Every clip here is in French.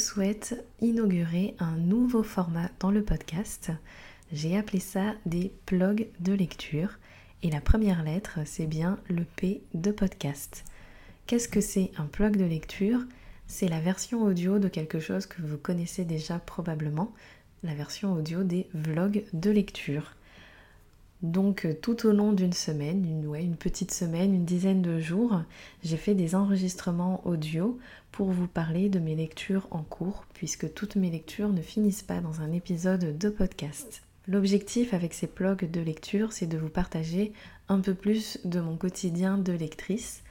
souhaite inaugurer un nouveau format dans le podcast. J'ai appelé ça des blogs de lecture et la première lettre, c'est bien le P de podcast. Qu'est-ce que c'est un blog de lecture? C'est la version audio de quelque chose que vous connaissez déjà probablement, la version audio des vlogs de lecture. Donc euh, tout au long d'une semaine, une, une petite semaine, une dizaine de jours, j'ai fait des enregistrements audio pour vous parler de mes lectures en cours, puisque toutes mes lectures ne finissent pas dans un épisode de podcast. L'objectif avec ces blogs de lecture, c'est de vous partager un peu plus de mon quotidien de lectrice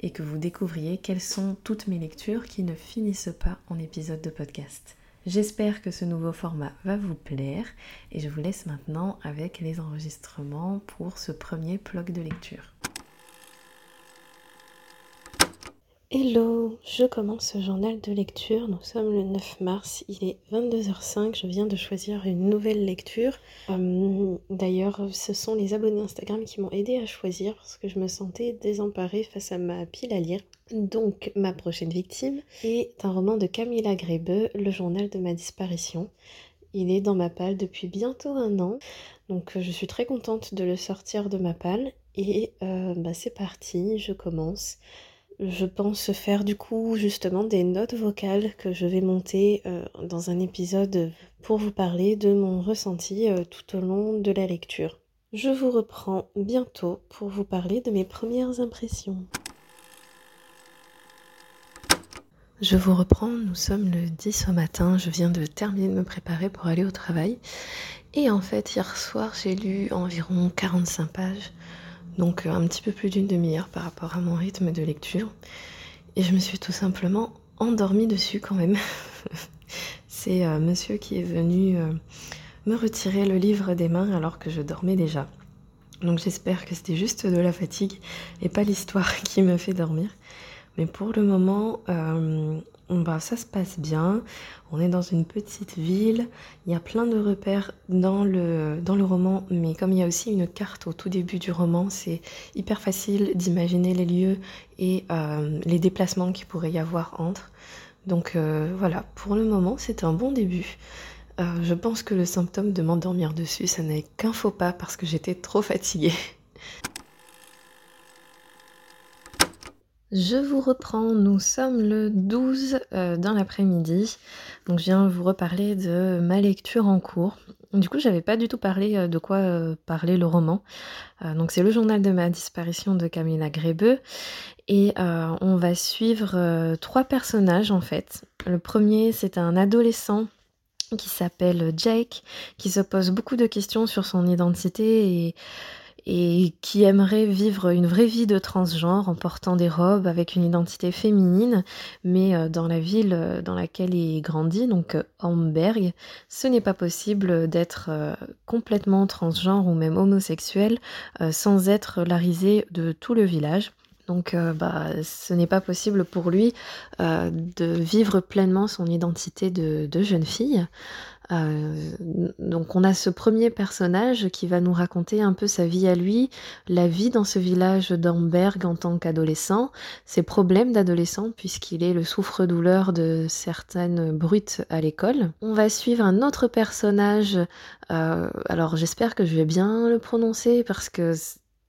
et que vous découvriez quelles sont toutes mes lectures qui ne finissent pas en épisode de podcast. J'espère que ce nouveau format va vous plaire et je vous laisse maintenant avec les enregistrements pour ce premier bloc de lecture. Hello, je commence ce journal de lecture. Nous sommes le 9 mars, il est 22h05. Je viens de choisir une nouvelle lecture. Euh, d'ailleurs, ce sont les abonnés Instagram qui m'ont aidé à choisir parce que je me sentais désemparée face à ma pile à lire. Donc, ma prochaine victime est un roman de Camilla Grebe, Le journal de ma disparition. Il est dans ma palle depuis bientôt un an, donc je suis très contente de le sortir de ma palle. Et euh, bah, c'est parti, je commence. Je pense faire du coup justement des notes vocales que je vais monter euh, dans un épisode pour vous parler de mon ressenti euh, tout au long de la lecture. Je vous reprends bientôt pour vous parler de mes premières impressions. Je vous reprends, nous sommes le 10 au matin, je viens de terminer de me préparer pour aller au travail. Et en fait, hier soir, j'ai lu environ 45 pages, donc euh, un petit peu plus d'une demi-heure par rapport à mon rythme de lecture. Et je me suis tout simplement endormie dessus quand même. C'est euh, monsieur qui est venu euh, me retirer le livre des mains alors que je dormais déjà. Donc j'espère que c'était juste de la fatigue et pas l'histoire qui me fait dormir. Mais pour le moment, bah, ça se passe bien. On est dans une petite ville. Il y a plein de repères dans le, roman, mais comme il y a aussi une carte au tout début du roman, c'est hyper facile d'imaginer les lieux et euh, les déplacements qu'il pourrait y avoir entre. Donc euh, voilà, pour le moment, c'est un bon début. je pense que le symptôme de m'endormir dessus, ça n'est qu'un faux pas parce que j'étais trop fatiguée. Je vous reprends, nous sommes le 12 euh, dans l'après-midi, donc je viens vous reparler de ma lecture en cours. Du coup, j'avais pas du tout parlé euh, de quoi euh, parler le roman. donc c'est le journal de ma disparition de Camilla Grebe et on va suivre trois personnages en fait. Le premier, c'est un adolescent qui s'appelle Jake, qui se pose beaucoup de questions sur son identité et et qui aimerait vivre une vraie vie de transgenre en portant des robes avec une identité féminine, mais euh, dans la ville euh, dans laquelle il grandit, donc Hamburg, euh, ce n'est pas possible d'être complètement transgenre ou même homosexuel sans être la risée de tout le village. Donc bah, ce n'est pas possible pour lui de vivre pleinement son identité de jeune fille. Euh, donc on a ce premier personnage qui va nous raconter un peu sa vie à lui, la vie dans ce village d'Amberg en tant qu'adolescent, ses problèmes d'adolescent puisqu'il est le souffre-douleur de certaines brutes à l'école. On va suivre un autre personnage, euh, alors j'espère que je vais bien le prononcer parce que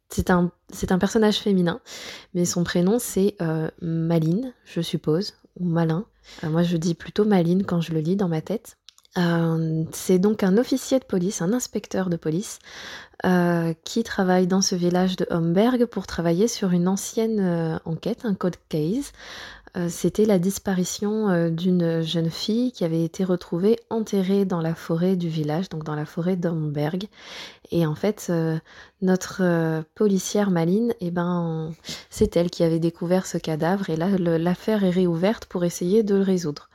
c'est un, un personnage féminin, mais son prénom c'est euh, Maline, je suppose, ou Malin. moi je dis plutôt Maline quand je le lis dans ma tête. Euh, c'est donc un officier de police, un inspecteur de police, euh, qui travaille dans ce village de Homberg pour travailler sur une ancienne euh, enquête, un code case. C'était la disparition d'une jeune fille qui avait été retrouvée enterrée dans la forêt du village, donc dans la forêt d'Homberg. Et en fait, notre policière Maline, eh ben, c'est elle qui avait découvert ce cadavre. Et là, l'affaire est réouverte pour essayer de le résoudre.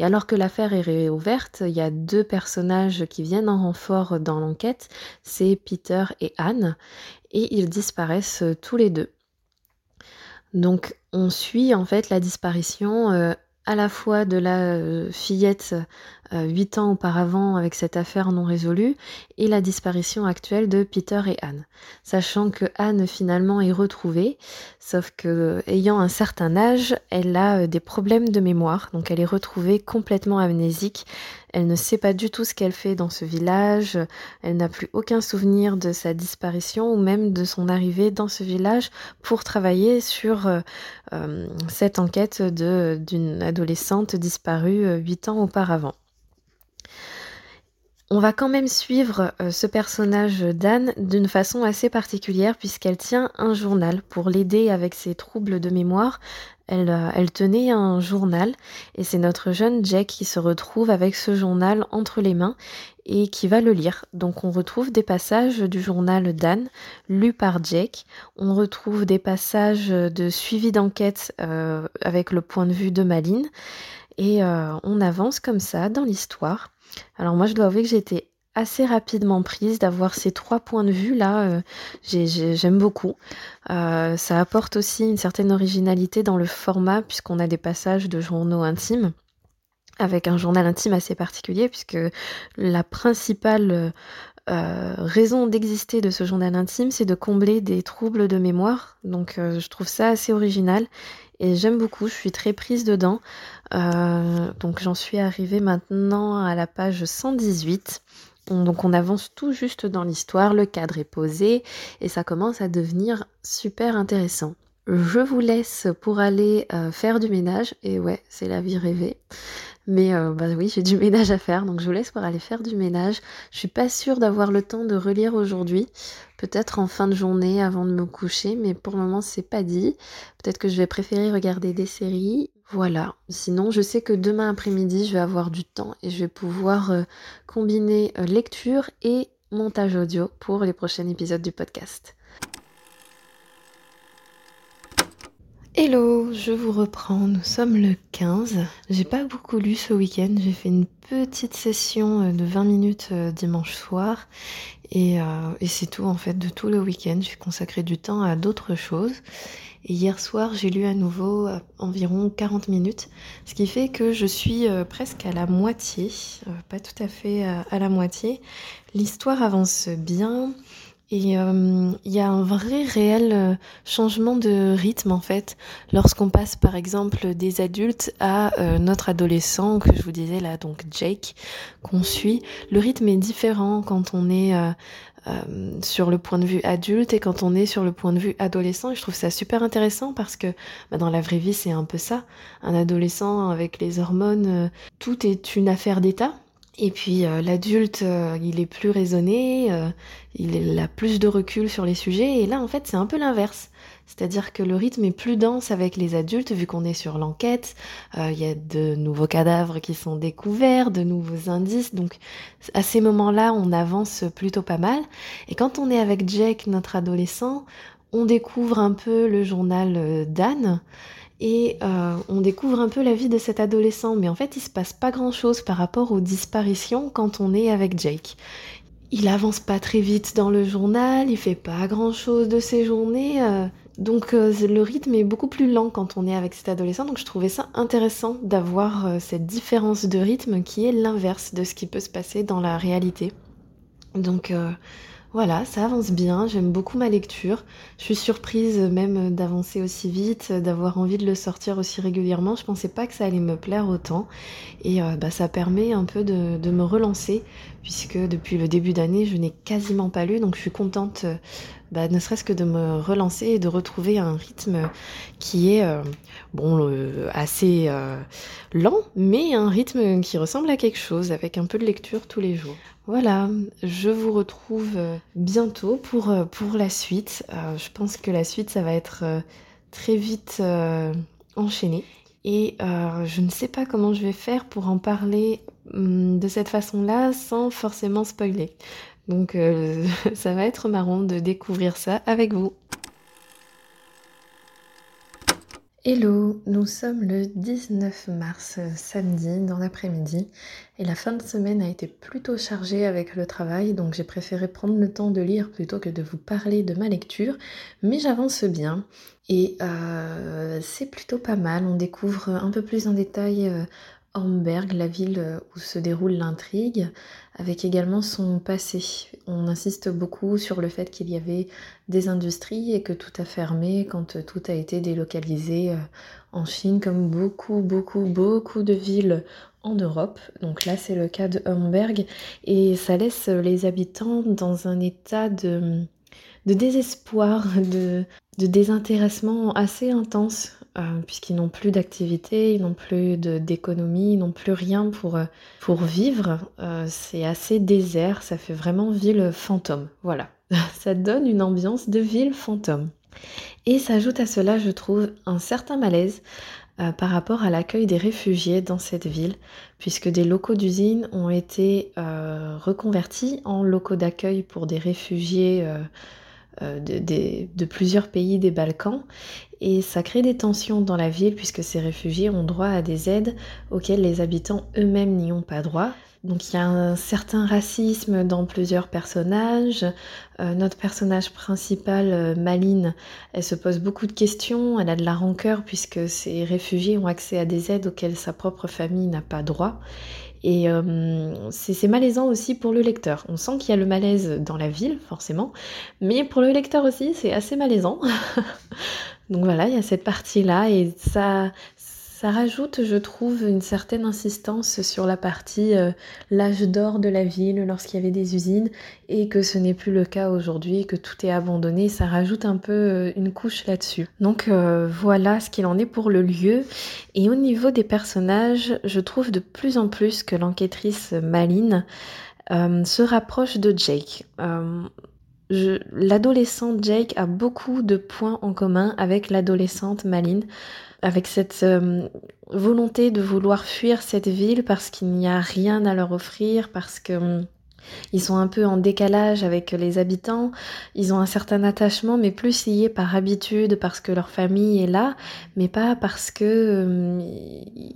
Et alors que l'affaire est réouverte, il y a deux personnages qui viennent en renfort dans l'enquête, c'est Peter et Anne, et ils disparaissent tous les deux. Donc on suit en fait la disparition euh, à la fois de la euh, fillette huit ans auparavant avec cette affaire non résolue et la disparition actuelle de Peter et Anne. Sachant que Anne finalement est retrouvée, sauf que ayant un certain âge, elle a des problèmes de mémoire, donc elle est retrouvée complètement amnésique. Elle ne sait pas du tout ce qu'elle fait dans ce village, elle n'a plus aucun souvenir de sa disparition ou même de son arrivée dans ce village pour travailler sur cette enquête d'une adolescente disparue huit ans auparavant. On va quand même suivre euh, ce personnage d'Anne d'une façon assez particulière puisqu'elle tient un journal pour l'aider avec ses troubles de mémoire. Elle, euh, elle tenait un journal et c'est notre jeune Jack qui se retrouve avec ce journal entre les mains et qui va le lire. Donc on retrouve des passages du journal d'Anne lus par Jack. On retrouve des passages de suivi d'enquête euh, avec le point de vue de Maline et on avance comme ça dans l'histoire. Alors moi, je dois avouer que été assez rapidement prise d'avoir ces trois points de vue là. Euh, j'aime beaucoup. Euh, ça apporte aussi une certaine originalité dans le format puisqu'on a des passages de journaux intimes avec un journal intime assez particulier puisque la principale euh, raison d'exister de ce journal intime, c'est de combler des troubles de mémoire. Donc je trouve ça assez original et j'aime beaucoup, je suis très prise dedans. Euh, donc j'en suis arrivée maintenant à la page 118. Donc on avance tout juste dans l'histoire, le cadre est posé et ça commence à devenir super intéressant. Je vous laisse pour aller euh, faire du ménage et ouais, c'est la vie rêvée. Mais euh, bah oui, j'ai du ménage à faire, donc je vous laisse pour aller faire du ménage. Je suis pas sûre d'avoir le temps de relire aujourd'hui. Peut-être en fin de journée avant de me coucher, mais pour le moment c'est pas dit. Peut-être que je vais préférer regarder des séries. Voilà. Sinon, je sais que demain après-midi, je vais avoir du temps et je vais pouvoir euh, combiner euh, lecture et montage audio pour les prochains épisodes du podcast. Hello, je vous reprends, nous sommes le 15. J'ai pas beaucoup lu ce week-end, j'ai fait une petite session euh, de 20 minutes euh, dimanche soir et, euh, et c'est tout en fait de tout le week-end. J'ai consacré du temps à d'autres choses et hier soir j'ai lu à nouveau environ 40 minutes, ce qui fait que je suis presque à la moitié, pas tout à fait à la moitié. L'histoire avance bien. Et euh, il y a un vrai réel euh, changement de rythme en fait lorsqu'on passe par exemple des adultes à euh, notre adolescent que je vous disais là donc Jake qu'on suit. Le rythme est différent quand on est sur le point de vue adulte et quand on est sur le point de vue adolescent. Je trouve ça super intéressant parce que bah, dans la vraie vie c'est un peu ça. Un adolescent avec les hormones, tout est une affaire d'état. Et puis euh, l'adulte, euh, il est plus raisonné, euh, il a plus de recul sur les sujets, et là en fait c'est un peu l'inverse. C'est-à-dire que le rythme est plus dense avec les adultes vu qu'on est sur l'enquête, il y a de nouveaux cadavres qui sont découverts, de nouveaux indices, donc à ces moments-là on avance plutôt pas mal. Et quand on est avec Jake, notre adolescent, on découvre un peu le journal d'Anne et euh, on découvre un peu la vie de cet adolescent, mais en fait il se passe pas grand chose par rapport aux disparitions quand on est avec Jake. Il avance pas très vite dans le journal, il fait pas grand chose de ses journées, euh, donc euh, le rythme est beaucoup plus lent quand on est avec cet adolescent, donc je trouvais ça intéressant d'avoir cette différence de rythme qui est l'inverse de ce qui peut se passer dans la réalité. Donc voilà, ça avance bien, j'aime beaucoup ma lecture. Je suis surprise même d'avancer aussi vite, d'avoir envie de le sortir aussi régulièrement. Je pensais pas que ça allait me plaire autant. Et euh, bah, ça permet un peu de, me relancer, puisque depuis le début d'année, je n'ai quasiment pas lu, donc je suis contente bah, ne serait-ce que de me relancer et de retrouver un rythme qui est euh, bon euh, assez lent, mais un rythme qui ressemble à quelque chose, avec un peu de lecture tous les jours. Voilà, je vous retrouve euh, bientôt pour, euh, pour la suite. Euh, je pense que la suite, ça va être très vite enchaîné. Et je ne sais pas comment je vais faire pour en parler hum, de cette façon-là sans forcément spoiler. Donc ça va être marrant de découvrir ça avec vous. Hello, nous sommes le 19 mars, samedi, dans l'après-midi, et la fin de semaine a été plutôt chargée avec le travail, donc j'ai préféré prendre le temps de lire plutôt que de vous parler de ma lecture, mais j'avance bien, et euh, c'est plutôt pas mal, on découvre un peu plus en détail euh, Hamburg, la ville où se déroule l'intrigue, avec également son passé. On insiste beaucoup sur le fait qu'il y avait des industries et que tout a fermé quand tout a été délocalisé en Chine, comme beaucoup, beaucoup, beaucoup de villes en Europe. Donc là, c'est le cas de Hamburg et ça laisse les habitants dans un état de, désespoir, de désintéressement assez intense, euh, puisqu'ils n'ont plus d'activité, ils n'ont plus d'économie, ils n'ont plus rien pour, euh, vivre. Euh, c'est assez désert, ça fait vraiment ville fantôme. Voilà, ça donne une ambiance de ville fantôme. Et s'ajoute à cela, je trouve, un certain malaise par rapport à l'accueil des réfugiés dans cette ville, puisque des locaux d'usine ont été reconvertis en locaux d'accueil pour des réfugiés euh, de, plusieurs pays des Balkans et ça crée des tensions dans la ville puisque ces réfugiés ont droit à des aides auxquelles les habitants eux-mêmes n'y ont pas droit. Donc il y a un certain racisme dans plusieurs personnages. Euh, notre personnage principal, euh, Maline, elle se pose beaucoup de questions, elle a de la rancœur puisque ces réfugiés ont accès à des aides auxquelles sa propre famille n'a pas droit. Et euh, c'est malaisant aussi pour le lecteur. On sent qu'il y a le malaise dans la ville, forcément, mais pour le lecteur aussi, c'est assez malaisant. Donc voilà, il y a cette partie-là et ça, ça rajoute, je trouve, une certaine insistance sur la partie euh, l'âge d'or de la ville lorsqu'il y avait des usines et que ce n'est plus le cas aujourd'hui, que tout est abandonné. Ça rajoute un peu euh, une couche là-dessus. Donc euh, voilà ce qu'il en est pour le lieu. Et au niveau des personnages, je trouve de plus en plus que l'enquêtrice Maline se rapproche de Jake. L'adolescente Jake a beaucoup de points en commun avec l'adolescente Maline avec cette euh, volonté de vouloir fuir cette ville parce qu'il n'y a rien à leur offrir, parce que hum, ils sont un peu en décalage avec les habitants, ils ont un certain attachement, mais plus lié par habitude, parce que leur famille est là, mais pas parce que... Hum,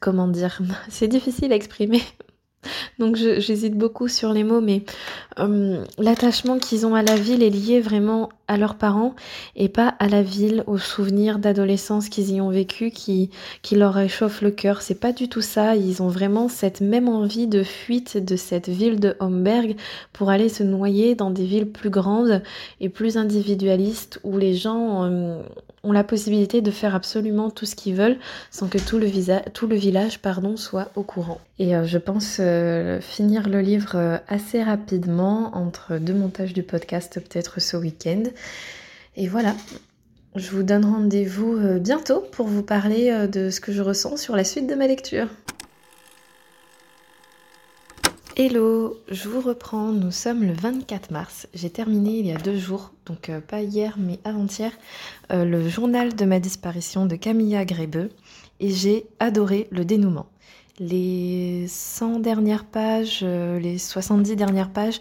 comment dire C'est difficile à exprimer. Donc j'hésite beaucoup sur les mots, mais hum, l'attachement qu'ils ont à la ville est lié vraiment à leurs parents et pas à la ville, aux souvenirs d'adolescence qu'ils y ont vécu qui, qui leur réchauffe le cœur. C'est pas du tout ça. Ils ont vraiment cette même envie de fuite de cette ville de Homberg pour aller se noyer dans des villes plus grandes et plus individualistes où les gens hum, ont la possibilité de faire absolument tout ce qu'ils veulent sans que tout le, tout le village pardon, soit au courant. Et euh, je pense euh, finir le livre euh, assez rapidement entre deux montages du podcast peut-être ce week-end. Et voilà, je vous donne rendez-vous bientôt pour vous parler de ce que je ressens sur la suite de ma lecture. Hello, je vous reprends, nous sommes le 24 mars. J'ai terminé il y a deux jours, donc euh, pas hier mais avant-hier, euh, le journal de ma disparition de Camilla Grébeux et j'ai adoré le dénouement. Les 100 dernières pages, euh, les 70 dernières pages,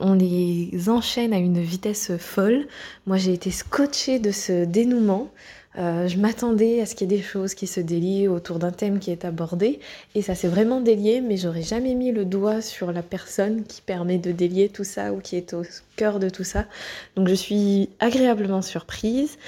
on les enchaîne à une vitesse folle. Moi j'ai été scotchée de ce dénouement. Euh, je m'attendais à ce qu'il y ait des choses qui se délient autour d'un thème qui est abordé, et ça s'est vraiment délié, mais j'aurais jamais mis le doigt sur la personne qui permet de délier tout ça ou qui est au cœur de tout ça. Donc je suis agréablement surprise.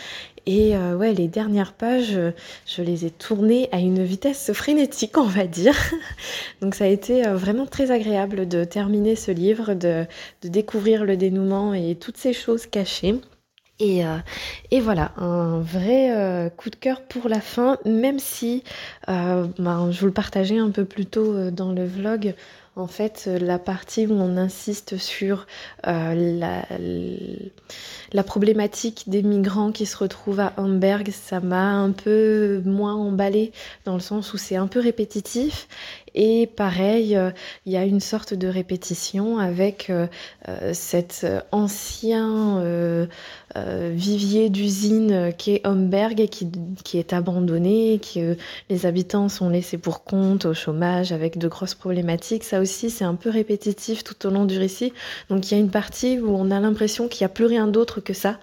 Et euh, les dernières pages, je les ai tournées à une vitesse frénétique, on va dire. Donc ça a été euh, vraiment très agréable de terminer ce livre, de découvrir le dénouement et toutes ces choses cachées. Euh, et, voilà, un vrai euh, coup de cœur pour la fin, même si euh, ben, je vous le partageais un peu plus tôt dans le vlog. En fait, la partie où on insiste sur la, la, problématique des migrants qui se retrouvent à Hamburg, ça m'a un peu moins emballé dans le sens où c'est un peu répétitif et pareil, il y a une sorte de répétition avec cet ancien vivier d'usine qui est Homberg et qui, qui est abandonné, que les habitants sont laissés pour compte au chômage avec de grosses problématiques. Ça aussi, c'est un peu répétitif tout au long du récit. Donc il y a une partie où on a l'impression qu'il n'y a plus rien d'autre que ça.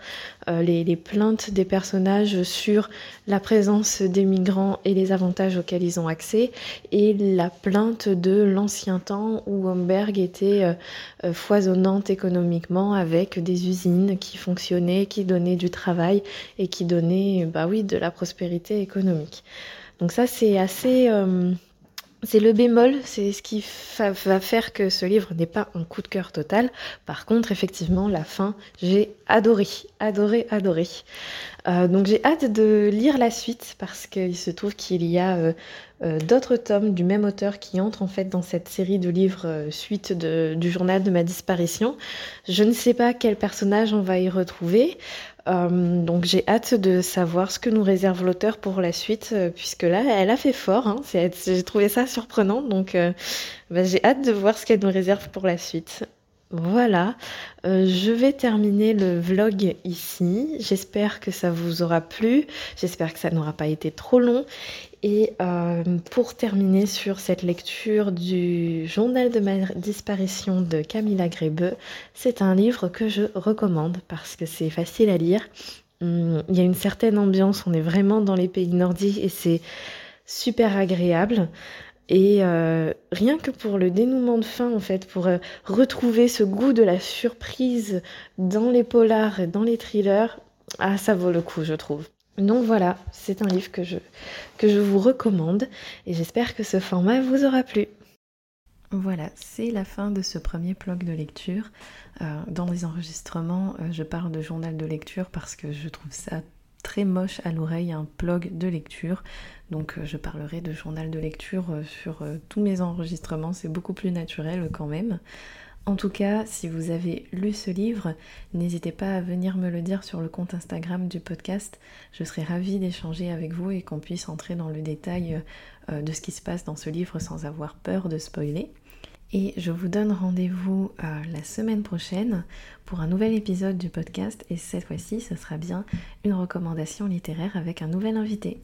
Euh, les, plaintes des personnages sur la présence des migrants et les avantages auxquels ils ont accès, et la plainte de l'ancien temps où Homberg était euh, euh, foisonnante économiquement avec des usines qui fonctionnaient, qui donnaient du travail et qui donnaient bah oui, de la prospérité économique. Donc ça c'est assez... C'est le bémol, c'est ce qui va faire que ce livre n'est pas un coup de cœur total. Par contre, effectivement, la fin, j'ai adoré, adoré, adoré. Euh, donc j'ai hâte de lire la suite parce qu'il se trouve qu'il y a euh, euh, d'autres tomes du même auteur qui entrent en fait dans cette série de livres suite du journal de ma disparition. Je ne sais pas quel personnage on va y retrouver. Euh, donc j'ai hâte de savoir ce que nous réserve l'auteur pour la suite, euh, puisque là, elle a fait fort. Hein. j'ai trouvé ça surprenant, donc euh, bah, j'ai hâte de voir ce qu'elle nous réserve pour la suite. Voilà, je vais terminer le vlog ici. J'espère que ça vous aura plu. J'espère que ça n'aura pas été trop long. Et pour terminer sur cette lecture du journal de ma disparition de Camilla Grébeux, c'est un livre que je recommande parce que c'est facile à lire. Hum, il y a une certaine ambiance, on est vraiment dans les pays nordiques et c'est super agréable. Et euh, rien que pour le dénouement de fin, en fait, pour euh, retrouver ce goût de la surprise dans les polars et dans les thrillers, ah, ça vaut le coup, je trouve. Donc voilà, c'est un livre que je, que je vous recommande et j'espère que ce format vous aura plu. Voilà, c'est la fin de ce premier blog de lecture. Euh, dans les enregistrements, je parle de journal de lecture parce que je trouve ça très moche à l'oreille, un blog de lecture. Donc euh, je parlerai de journal de lecture euh, sur euh, tous mes enregistrements, c'est beaucoup plus naturel quand même. En tout cas, si vous avez lu ce livre, n'hésitez pas à venir me le dire sur le compte Instagram du podcast. Je serai ravie d'échanger avec vous et qu'on puisse entrer dans le détail de ce qui se passe dans ce livre sans avoir peur de spoiler. Et je vous donne rendez-vous la semaine prochaine pour un nouvel épisode du podcast. Et cette fois-ci, ce sera bien une recommandation littéraire avec un nouvel invité.